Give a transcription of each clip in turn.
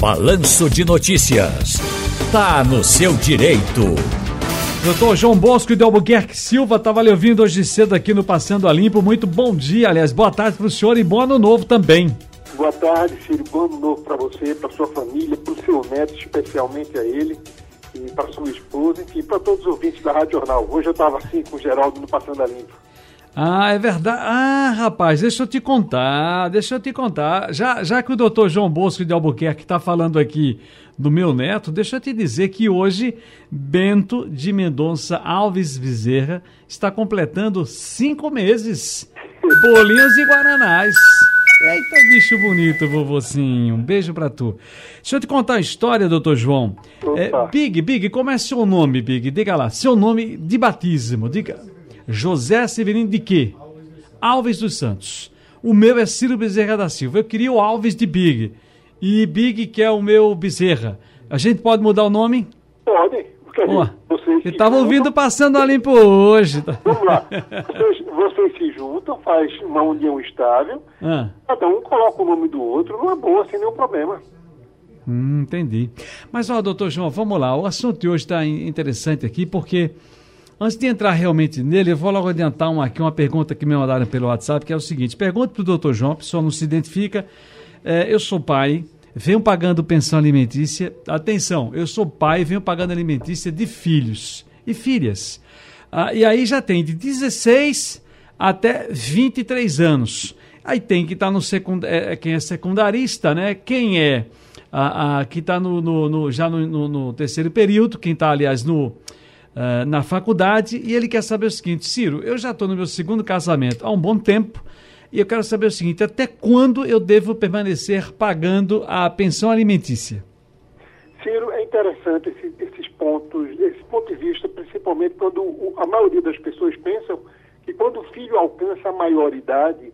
Balanço de Notícias. Tá no seu direito. Doutor João Bosco de Albuquerque Silva estava lhe ouvindo hoje cedo aqui no Passando a Limpo. Muito bom dia, aliás, boa tarde para o senhor e bom ano novo também. Boa tarde, Ciro. Bom ano novo para você, para sua família, para o seu neto, especialmente a ele, e para sua esposa, enfim, para todos os ouvintes da Rádio Jornal. Hoje eu estava assim com o Geraldo no Passando a Limpo. Ah, é verdade. Ah, rapaz, deixa eu te contar, deixa eu te contar. Já, já que o doutor João Bosco de Albuquerque está falando aqui do meu neto, deixa eu te dizer que hoje Bento de Mendonça Alves Bezerra está completando cinco meses. Bolinhos e Guaranás. Eita, bicho bonito, vovocinho. Um beijo pra tu. Deixa eu te contar a história, doutor João. É, Big, Big, como é seu nome, Big? Diga lá, seu nome de batismo. Diga. José Severino de quê? Alves dos Santos. O meu é Ciro Bezerra da Silva. Eu queria o Alves de Big. E Big que é o meu Bezerra. A gente pode mudar o nome? Pode. Oh, vocês eu estava ouvindo passando a limpo hoje. Vamos lá. Vocês, vocês, se juntam, faz uma união estável. Ah. Cada um coloca o nome do outro numa boa, sem nenhum problema. Hum, entendi. Mas, ó, doutor João, vamos lá. O assunto de hoje está interessante aqui porque Antes de entrar realmente nele, eu vou logo adiantar uma, aqui uma pergunta que me mandaram pelo WhatsApp, que é o seguinte: pergunta para o doutor João, a pessoa não se identifica. É, eu sou pai, venho pagando pensão alimentícia. Atenção, eu sou pai, venho pagando alimentícia de filhos e filhas. Ah, e aí já tem de 16 até 23 anos. Aí tem que estar tá no secund... É, é, quem é secundarista, né? Quem é a, a que está no, no, no, já no, no, terceiro período, quem está, aliás, no uh, na faculdade e ele quer saber o seguinte: Ciro, eu já estou no meu segundo casamento há um bom tempo e eu quero saber o seguinte: até quando eu devo permanecer pagando a pensão alimentícia? Ciro, é interessante esse, esses pontos, esse ponto de vista, principalmente quando o, a maioria das pessoas pensam que quando o filho alcança a maioridade,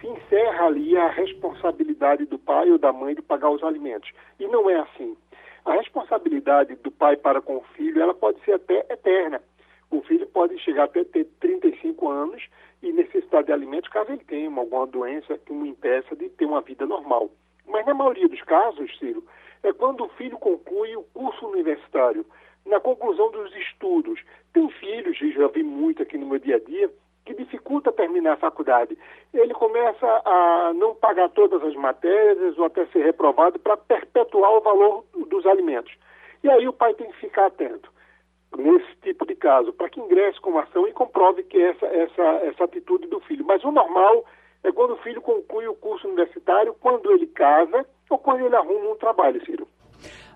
se encerra ali a responsabilidade do pai ou da mãe de pagar os alimentos. E não é assim. A responsabilidade do pai para com o filho, ela pode ser até eterna. O filho pode chegar até ter 35 anos e necessitar de alimentos caso ele tenha alguma doença que o impeça de ter uma vida normal. Mas na maioria dos casos, Ciro, é quando o filho conclui o curso universitário. Na conclusão dos estudos. Tem filhos, já vi muito aqui no meu dia a dia, que dificulta terminar a faculdade. Ele começa a não pagar todas as matérias ou até ser reprovado para perpetuar o valor dos alimentos. E aí o pai tem que ficar atento nesse tipo de caso, para que ingresse com ação e comprove que essa, essa, essa atitude do filho. Mas o normal é quando o filho conclui o curso universitário, quando ele casa ou quando ele arruma um trabalho, Ciro.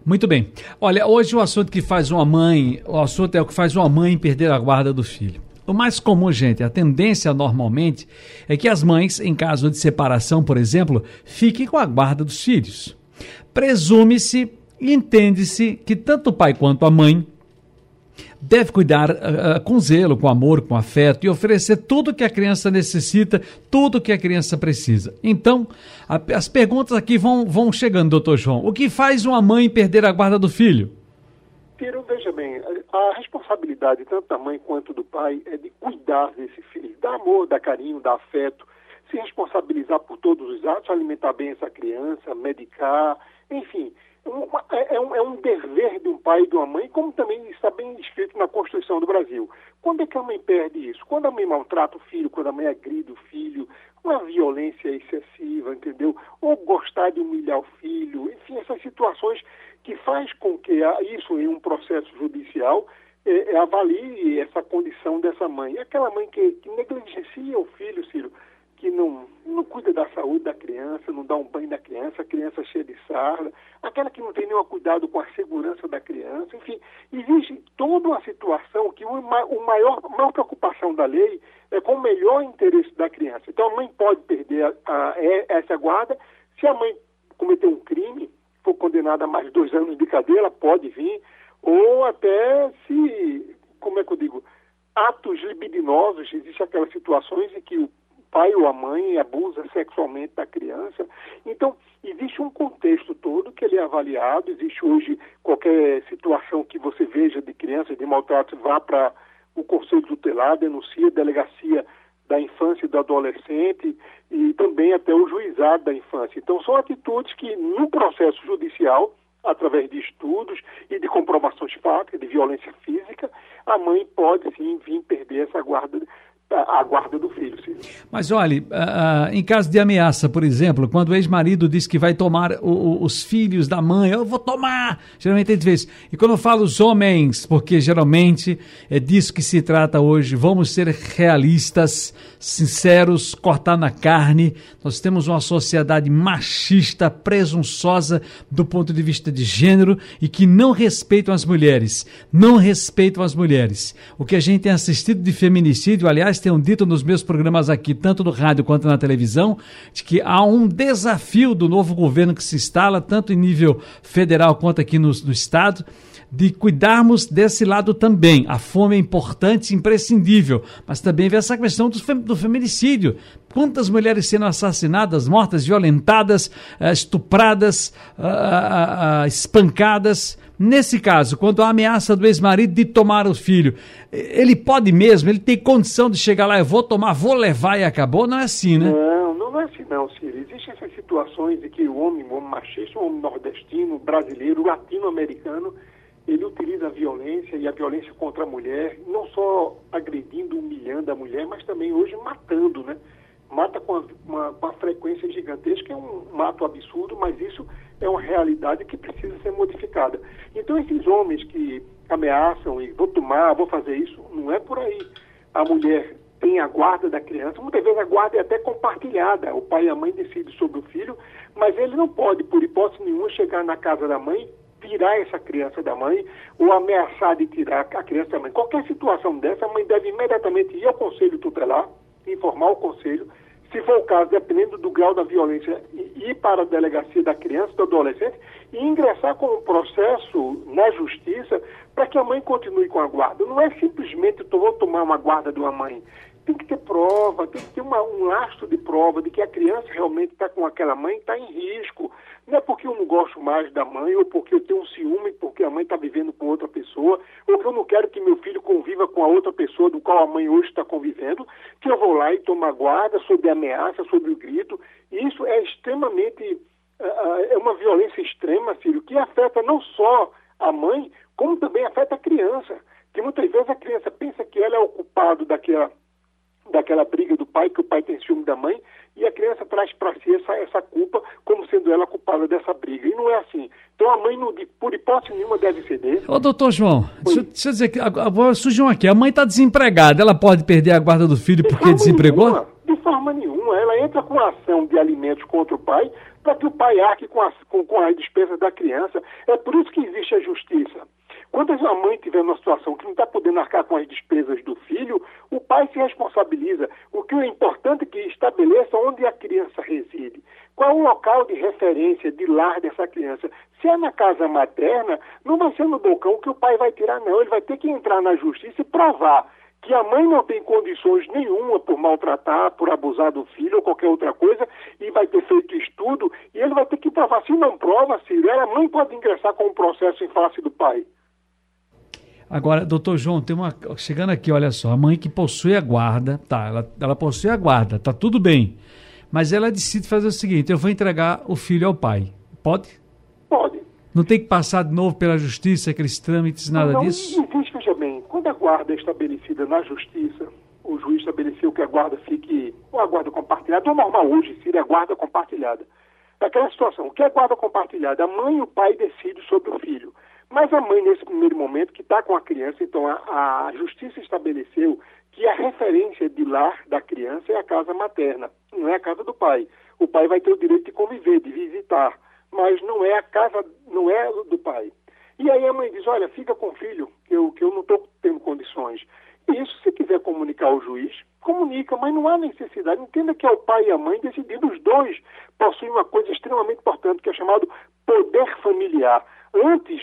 Muito bem. Olha, hoje o assunto que faz uma mãe, o assunto é o que faz uma mãe perder a guarda do filho. O mais comum, gente, a tendência normalmente é que as mães, em caso de separação, por exemplo, fiquem com a guarda dos filhos. Presume-se e entende-se que tanto o pai quanto a mãe deve cuidar uh, com zelo, com amor, com afeto e oferecer tudo que a criança necessita, tudo que a criança precisa. Então, a, as perguntas aqui vão, vão chegando, doutor João. O que faz uma mãe perder a guarda do filho? Piro, veja bem, a responsabilidade tanto da mãe quanto do pai é de cuidar desse filho, dar amor, dar carinho, dar afeto, se responsabilizar por todos os atos, alimentar bem essa criança, medicar, enfim. Uma, é, é, um, é, um, dever de um pai e de uma mãe, como também está bem escrito na Constituição do Brasil. Quando é que a mãe perde isso? Quando a mãe maltrata o filho, quando a mãe agride o filho, uma violência excessiva, entendeu? Ou gostar de humilhar o filho, enfim, essas situações que faz com que isso em um processo judicial é, é, avalie essa condição dessa mãe. Aquela mãe que, que, negligencia o filho, Ciro, que não, não cuida da saúde da criança, não dá um banho da criança, a criança cheia de sarda, aquela que não tem nenhum cuidado com a segurança da criança, enfim, existe toda uma situação que o, maior, a maior preocupação da lei é com o melhor interesse da criança. Então a mãe pode perder a, a, a, essa guarda se a mãe cometer um crime, for condenada a mais dois anos de cadeia, ela pode vir, ou até se, como é que eu digo, atos libidinosos, existem aquelas situações em que o pai ou a mãe abusa sexualmente da criança. Então, existe um contexto todo que ele é avaliado, existe hoje qualquer situação que você veja de criança de maltrato, vá para o conselho tutelar, denuncia, delegacia da infância e do adolescente e também até o juizado da infância. Então, são atitudes que, no processo judicial, através de estudos e de comprovações fáticas de violência física, a mãe pode sim vir perder essa guarda a guarda do filho. Sim. Mas olhe, uh, em caso de ameaça, por exemplo, quando o ex-marido diz que vai tomar o, o, os filhos da mãe, eu vou tomar, geralmente ele diz, e quando eu falo os homens, porque geralmente é disso que se trata hoje, vamos ser realistas, sinceros, cortar na carne, nós temos uma sociedade machista, presunçosa do ponto de vista de gênero e que não respeitam as mulheres, não respeitam as mulheres. O que a gente tem assistido de feminicídio, aliás, tenham dito nos meus programas aqui, tanto no rádio quanto na televisão, de que há um desafio do novo governo que se instala, tanto em nível federal quanto aqui no, no Estado, de cuidarmos desse lado também. A fome é importante, imprescindível, mas também vê essa questão do, fem, do feminicídio. Quantas mulheres sendo assassinadas, mortas, violentadas, eh, estupradas, ah, ah, ah, espancadas. Nesse caso, quando a ameaça do ex-marido de tomar o filho, ele pode mesmo, ele tem condição de chegar lá, eu vou tomar, vou levar e acabou? Não é assim, né? Não, não é assim não, Ciro. Existem essas situações em que o homem, o homem machista, o homem nordestino, brasileiro, latino-americano, ele utiliza a violência e a violência contra a mulher, não só agredindo, humilhando a mulher, mas também hoje matando, né? Mata com uma, uma frequência gigantesca, é um mato absurdo, mas isso é uma realidade que precisa ser modificada. Então, esses homens que ameaçam e vou tomar, vou fazer isso, não é por aí. A mulher tem a guarda da criança, muitas vezes a guarda é até compartilhada, o pai e a mãe decidem sobre o filho, mas ele não pode, por hipótese nenhuma, chegar na casa da mãe tirar essa criança da mãe ou ameaçar de tirar a criança da mãe. Qualquer situação dessa, a mãe deve imediatamente ir ao conselho tutelar, informar o conselho, se for o caso, dependendo do grau da violência, ir para a delegacia da criança, do adolescente e ingressar com um processo na justiça para que a mãe continue com a guarda. Não é simplesmente vou tomar uma guarda de uma mãe. Tem que ter prova, tem que ter uma, um lastro de prova de que a criança realmente está com aquela mãe, está em risco. Não é porque eu não gosto mais da mãe, ou porque eu tenho um ciúme, porque a mãe está vivendo com outra pessoa, ou que eu não quero que meu filho conviva com a outra pessoa do qual a mãe hoje está convivendo, que eu vou lá e tomo guarda sob ameaça, sob o grito. Isso é extremamente. Uh, é uma violência extrema, filho, que afeta não só a mãe, como também afeta a criança. Que muitas vezes a criança pensa que ela é o culpado daquela daquela briga do pai, que o pai tem ciúme da mãe, e a criança traz para si essa, essa culpa como sendo ela culpada dessa briga. E não é assim. Então a mãe, não, por hipótese nenhuma, deve ceder. Ô, doutor João, deixa, deixa, eu dizer que agora surgiu aqui. A mãe está desempregada, ela pode perder a guarda do filho de porque desempregou? Nenhuma, de forma nenhuma. Ela entra com a ação de alimentos contra o pai para que o pai arque com as, com, com as despesas da criança. É por isso que existe a justiça. Quando a mãe tiver numa situação que não está podendo arcar com as despesas do filho, o pai se responsabiliza. O que é importante é que estabeleça onde a criança reside. Qual o local de referência, de lar dessa criança? Se é na casa materna, não vai ser no balcão que o pai vai tirar, não. Ele vai ter que entrar na justiça e provar que a mãe não tem condições nenhuma por maltratar, por abusar do filho ou qualquer outra coisa, e vai ter feito estudo, e ele vai ter que provar. Se não prova, se a mãe pode ingressar com um processo em face do pai. Agora, doutor João, tem uma. Chegando aqui, olha só, a mãe que possui a guarda, tá, ela, ela possui a guarda, tá tudo bem. Mas ela decide fazer o seguinte: eu vou entregar o filho ao pai. Pode? Pode. Não tem que passar de novo pela justiça, aqueles trâmites, nada não, disso? Não, veja bem, quando a guarda é estabelecida na justiça, o juiz estabeleceu que a guarda fique, ou a guarda compartilhada, ou normal hoje seria a guarda compartilhada. Naquela situação, o que é guarda compartilhada? A mãe e o pai decidem sobre o filho. Mas a mãe, nesse primeiro momento, que está com a criança, então a, a justiça estabeleceu que a referência de lar da criança é a casa materna, não é a casa do pai. O pai vai ter o direito de conviver, de visitar, mas não é a casa, não é do pai. E aí a mãe diz, olha, fica com o filho, que eu, que eu não estou tendo condições. Isso, se quiser comunicar ao juiz, comunica, mas não há necessidade. Entenda que é o pai e a mãe decidindo, os dois possuem uma coisa extremamente importante, que é chamado poder familiar. Antes,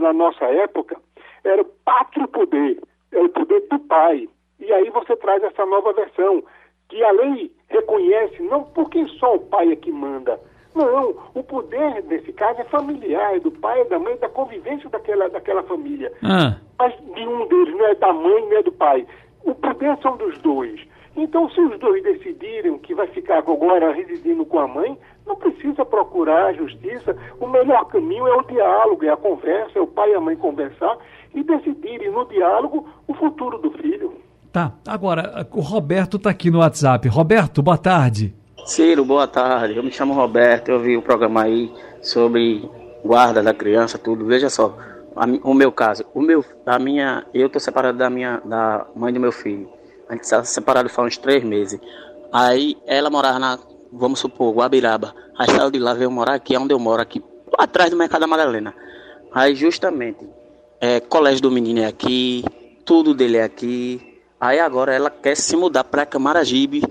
na nossa época, era o pátrio poder, o poder do pai. E aí você traz essa nova versão, que a lei reconhece, não porque só o pai é que manda. Não, o poder, nesse caso, é familiar, é do pai, é da mãe, da convivência daquela, daquela família. Ah. Mas nenhum deles, não é da mãe, nem é do pai. O poder são dos dois. Então, se os dois decidirem que vai ficar agora residindo com a mãe, não precisa procurar a justiça. O melhor caminho é o diálogo, é a conversa, é o pai e a mãe conversar e decidirem no diálogo o futuro do filho. Tá, agora o Roberto está aqui no WhatsApp. Roberto, boa tarde. Ciro, boa tarde. Eu me chamo Roberto, eu vi o programa aí sobre guarda da criança, tudo. Veja só, a, o meu caso, o meu, a minha, eu tô separado da minha, da mãe do meu filho. A gente está separado faz uns três meses. Aí ela morava na, vamos supor, Guabiraba. Aí saiu de lá, veio morar aqui, onde eu moro, aqui, atrás do Mercado da Madalena. Aí justamente, é, colégio do menino é aqui, tudo dele é aqui. Aí agora ela quer se mudar para Camaragibe,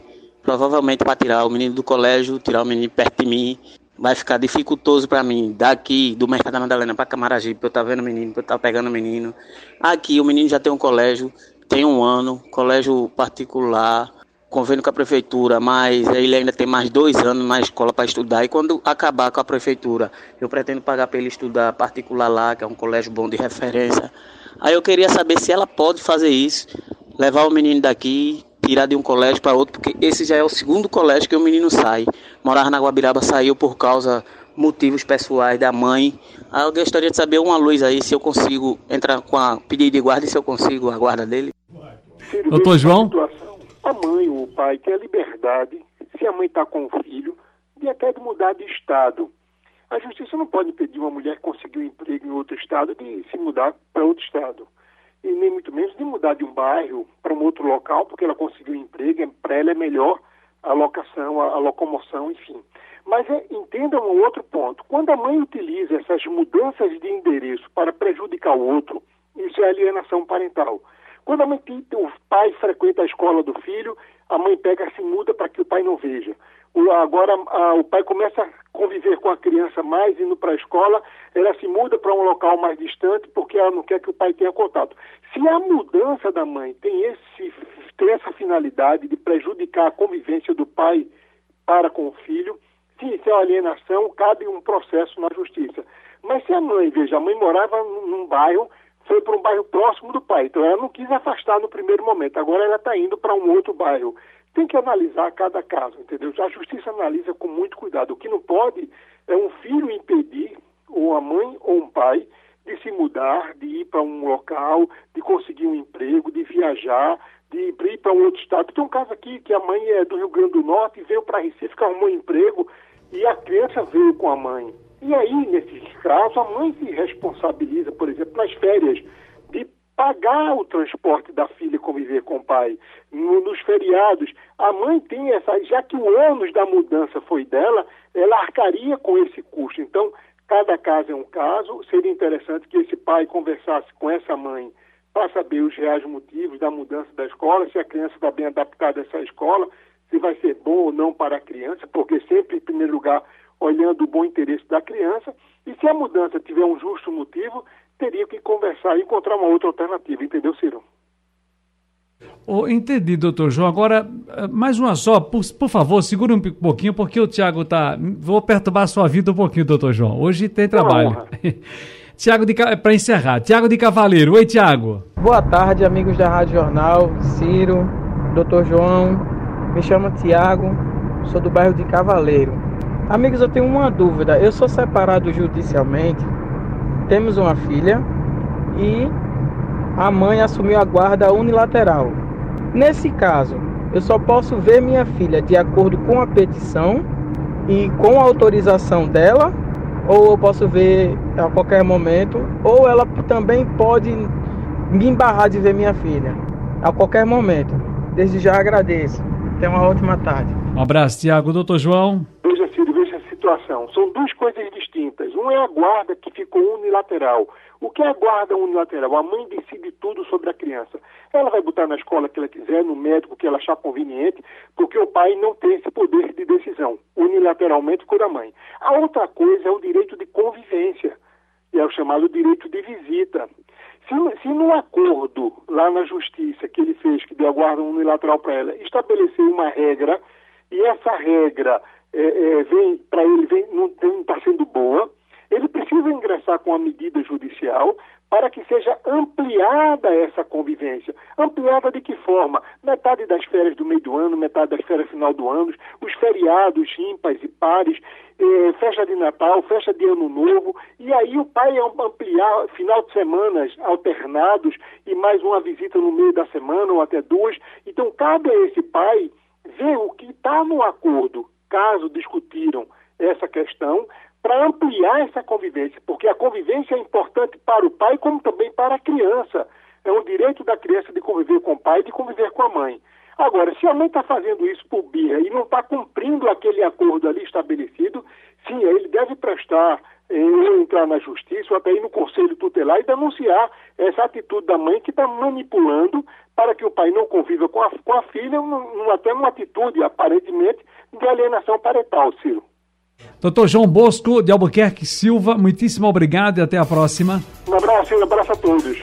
provavelmente para tirar o menino do colégio, tirar o menino perto de mim vai ficar dificultoso para mim daqui do Mercado da Madalena para Camaragibe, eu estar tá vendo o menino, eu estar tá pegando o menino. Aqui o menino já tem um colégio, tem um ano, colégio particular, convênio com a prefeitura, mas ele ainda tem mais dois anos na escola para estudar. E quando acabar com a prefeitura, eu pretendo pagar para ele estudar particular lá, que é um colégio bom de referência. Aí eu queria saber se ela pode fazer isso, levar o menino daqui, tirar de um colégio para outro, porque esse já é o segundo colégio que o menino sai. Morava na Guabiraba, saiu por causa motivos pessoais da mãe. Aí eu gostaria de saber uma luz aí, se eu consigo entrar com a pedido de guarda e se eu consigo a guarda dele. Filho, Doutor João? Situação, a mãe ou o pai tem a liberdade, se a mãe está com o filho, de até de mudar de estado. A justiça não pode impedir uma mulher que conseguiu um emprego em outro estado de se mudar para outro estado e nem muito menos de mudar de um bairro para um outro local, porque ela conseguiu um emprego, para ela é melhor a locação, a, a locomoção, enfim. Mas é, entenda um outro ponto. Quando a mãe utiliza essas mudanças de endereço para prejudicar o outro, isso é alienação parental. Quando a mãe, o pai frequenta a escola do filho, a mãe pega se muda para que o pai não veja. O, agora a, o pai começa a conviver com a criança mais indo para a escola, ela se muda para um local mais distante porque ela não quer que o pai tenha contato. Se a mudança da mãe tem, esse, tem essa finalidade de prejudicar a convivência do pai para com o filho, sim, isso é uma alienação, cabe um processo na justiça. Mas se a mãe, veja, a mãe morava num bairro, foi para um bairro próximo do pai, então ela não quis afastar no primeiro momento, agora ela está indo para um outro bairro tem que analisar cada caso, entendeu? A justiça analisa com muito cuidado. O que não pode é um filho impedir, ou a mãe ou um pai, de se mudar, de ir para um local, de conseguir um emprego, de viajar, de ir para um outro estado. Tem um caso aqui que a mãe é do Rio Grande do Norte, veio para Recife, arrumou um emprego e a criança veio com a mãe. E aí, nesse caso, a mãe se responsabiliza, por exemplo, nas férias pagar o transporte da filha conviver com o pai. No, nos feriados, a mãe tem essa, já que o ônus da mudança foi dela, ela arcaria com esse custo. Então, cada caso é um caso. Seria interessante que esse pai conversasse com essa mãe para saber os reais motivos da mudança da escola, se a criança está bem adaptada a essa escola, se vai ser bom ou não para a criança, porque sempre, em primeiro lugar, olhando o bom interesse da criança. E se a mudança tiver um justo motivo, teria que conversar e encontrar uma outra alternativa, entendeu, Ciro? Oh, entendi, doutor João. Agora, eh, mais uma só, por, por favor, segura um pouquinho, porque o Tiago tá. Vou perturbar a sua vida um pouquinho, doutor João. Hoje tem trabalho. Tiago de para encerrar, Tiago de Cavaleiro. Oi, Tiago. Boa tarde, amigos da Rádio Jornal, Ciro, doutor João. Me chamo Tiago, sou do bairro de Cavaleiro. Amigos, eu tenho uma dúvida. Eu sou separado judicialmente temos uma filha e a mãe assumiu a guarda unilateral. Nesse caso, eu só posso ver minha filha de acordo com a petição e com a autorização dela, ou eu posso ver a qualquer momento, ou ela também pode me embarrar de ver minha filha a qualquer momento. Desde já agradeço. Tenha uma ótima tarde. Um abraço, Tiago. Doutor João São duas coisas distintas. Um é a guarda que ficou unilateral. O que é a guarda unilateral? A mãe decide tudo sobre a criança. Ela vai botar na escola que ela quiser, no médico que ela achar conveniente, porque o pai não tem esse poder de decisão. Unilateralmente ficou da mãe. A outra coisa é o direito de convivência, é o chamado direito de visita. Se, se no acordo lá na justiça que ele fez, que deu a guarda unilateral para ela, estabelecer uma regra, e essa regra é, é, vem para ele vem, não está sendo boa, ele precisa ingressar com a medida judicial para que seja ampliada essa convivência. Ampliada de que forma? Metade das férias do meio do ano, metade das férias final do ano, os feriados ímpares e pares, eh, festa de Natal, festa de Ano Novo, e aí o pai ampliar final de semanas alternados e mais uma visita no meio da semana ou até duas. Então cabe a esse pai ver o que está no acordo, caso discutiram essa questão, para ampliar essa convivência, porque a convivência é importante para o pai como também para a criança. É um direito da criança de conviver com o pai e de conviver com a mãe. Agora, se a mãe está fazendo isso por birra e não está cumprindo aquele acordo ali estabelecido, sim, ele deve prestar, ou entrar na justiça, ou até ir no conselho tutelar e denunciar essa atitude da mãe que está manipulando para que o pai não conviva com a, com a filha, até uma atitude, aparentemente, de alienação parental, Ciro. Doutor João Bosco de Albuquerque Silva, muitíssimo obrigado e até a próxima. Um abraço, um abraço a todos.